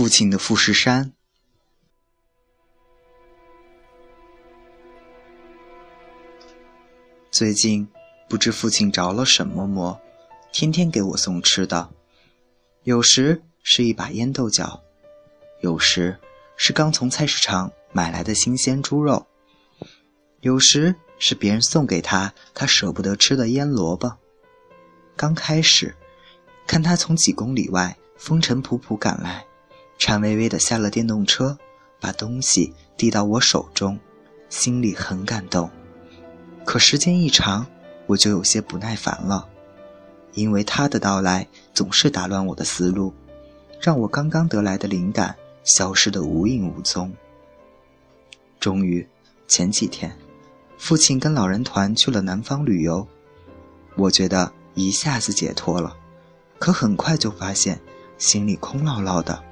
父亲的富士山。最近不知父亲着了什么魔，天天给我送吃的，有时是一把腌豆角，有时是刚从菜市场买来的新鲜猪肉，有时是别人送给他他舍不得吃的腌萝卜。刚开始，看他从几公里外风尘仆仆赶来。颤巍巍地下了电动车，把东西递到我手中，心里很感动。可时间一长，我就有些不耐烦了，因为他的到来总是打乱我的思路，让我刚刚得来的灵感消失得无影无踪。终于，前几天，父亲跟老人团去了南方旅游，我觉得一下子解脱了，可很快就发现心里空落落的。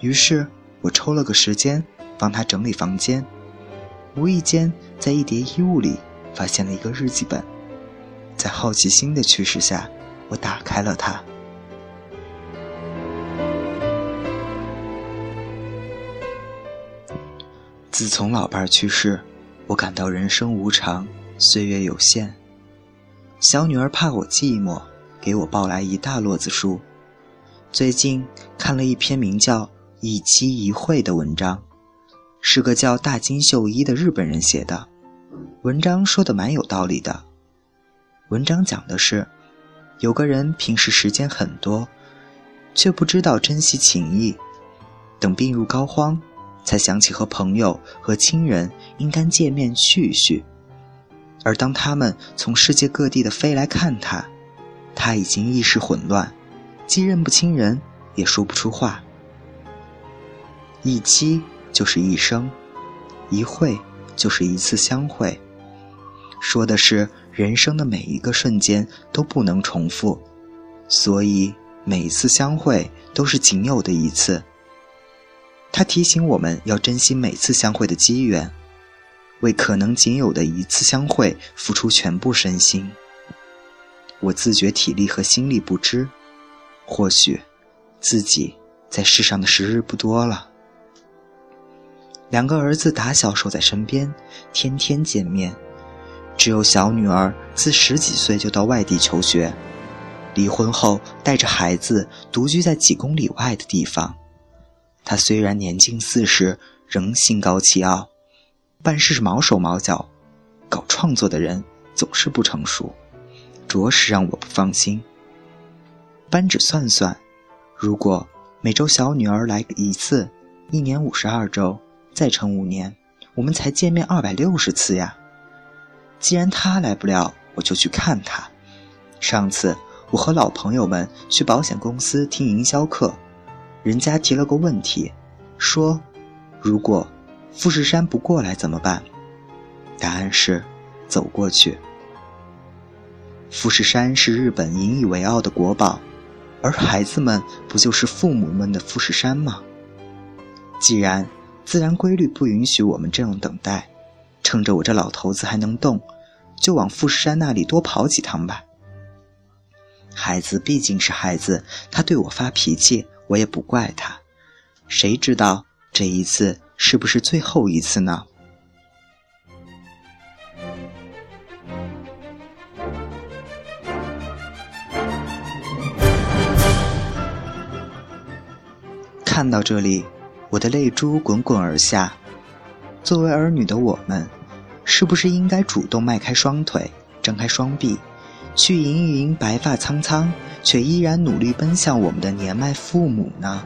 于是我抽了个时间帮他整理房间，无意间在一叠衣物里发现了一个日记本，在好奇心的驱使下，我打开了它。自从老伴儿去世，我感到人生无常，岁月有限。小女儿怕我寂寞，给我抱来一大摞子书。最近看了一篇名叫。一期一会的文章，是个叫大金秀一的日本人写的。文章说的蛮有道理的。文章讲的是，有个人平时时间很多，却不知道珍惜情谊，等病入膏肓，才想起和朋友和亲人应该见面叙一叙。而当他们从世界各地的飞来看他，他已经意识混乱，既认不清人，也说不出话。一期就是一生，一会就是一次相会，说的是人生的每一个瞬间都不能重复，所以每一次相会都是仅有的一次。他提醒我们要珍惜每次相会的机缘，为可能仅有的一次相会付出全部身心。我自觉体力和心力不支，或许自己在世上的时日不多了。两个儿子打小守在身边，天天见面。只有小女儿自十几岁就到外地求学，离婚后带着孩子独居在几公里外的地方。她虽然年近四十，仍心高气傲，办事毛手毛脚。搞创作的人总是不成熟，着实让我不放心。扳指算算，如果每周小女儿来一次，一年五十二周。再乘五年，我们才见面二百六十次呀。既然他来不了，我就去看他。上次我和老朋友们去保险公司听营销课，人家提了个问题，说如果富士山不过来怎么办？答案是走过去。富士山是日本引以为傲的国宝，而孩子们不就是父母们的富士山吗？既然。自然规律不允许我们这样等待，趁着我这老头子还能动，就往富士山那里多跑几趟吧。孩子毕竟是孩子，他对我发脾气，我也不怪他。谁知道这一次是不是最后一次呢？看到这里。我的泪珠滚滚而下。作为儿女的我们，是不是应该主动迈开双腿，张开双臂，去迎迎白发苍苍却依然努力奔向我们的年迈父母呢？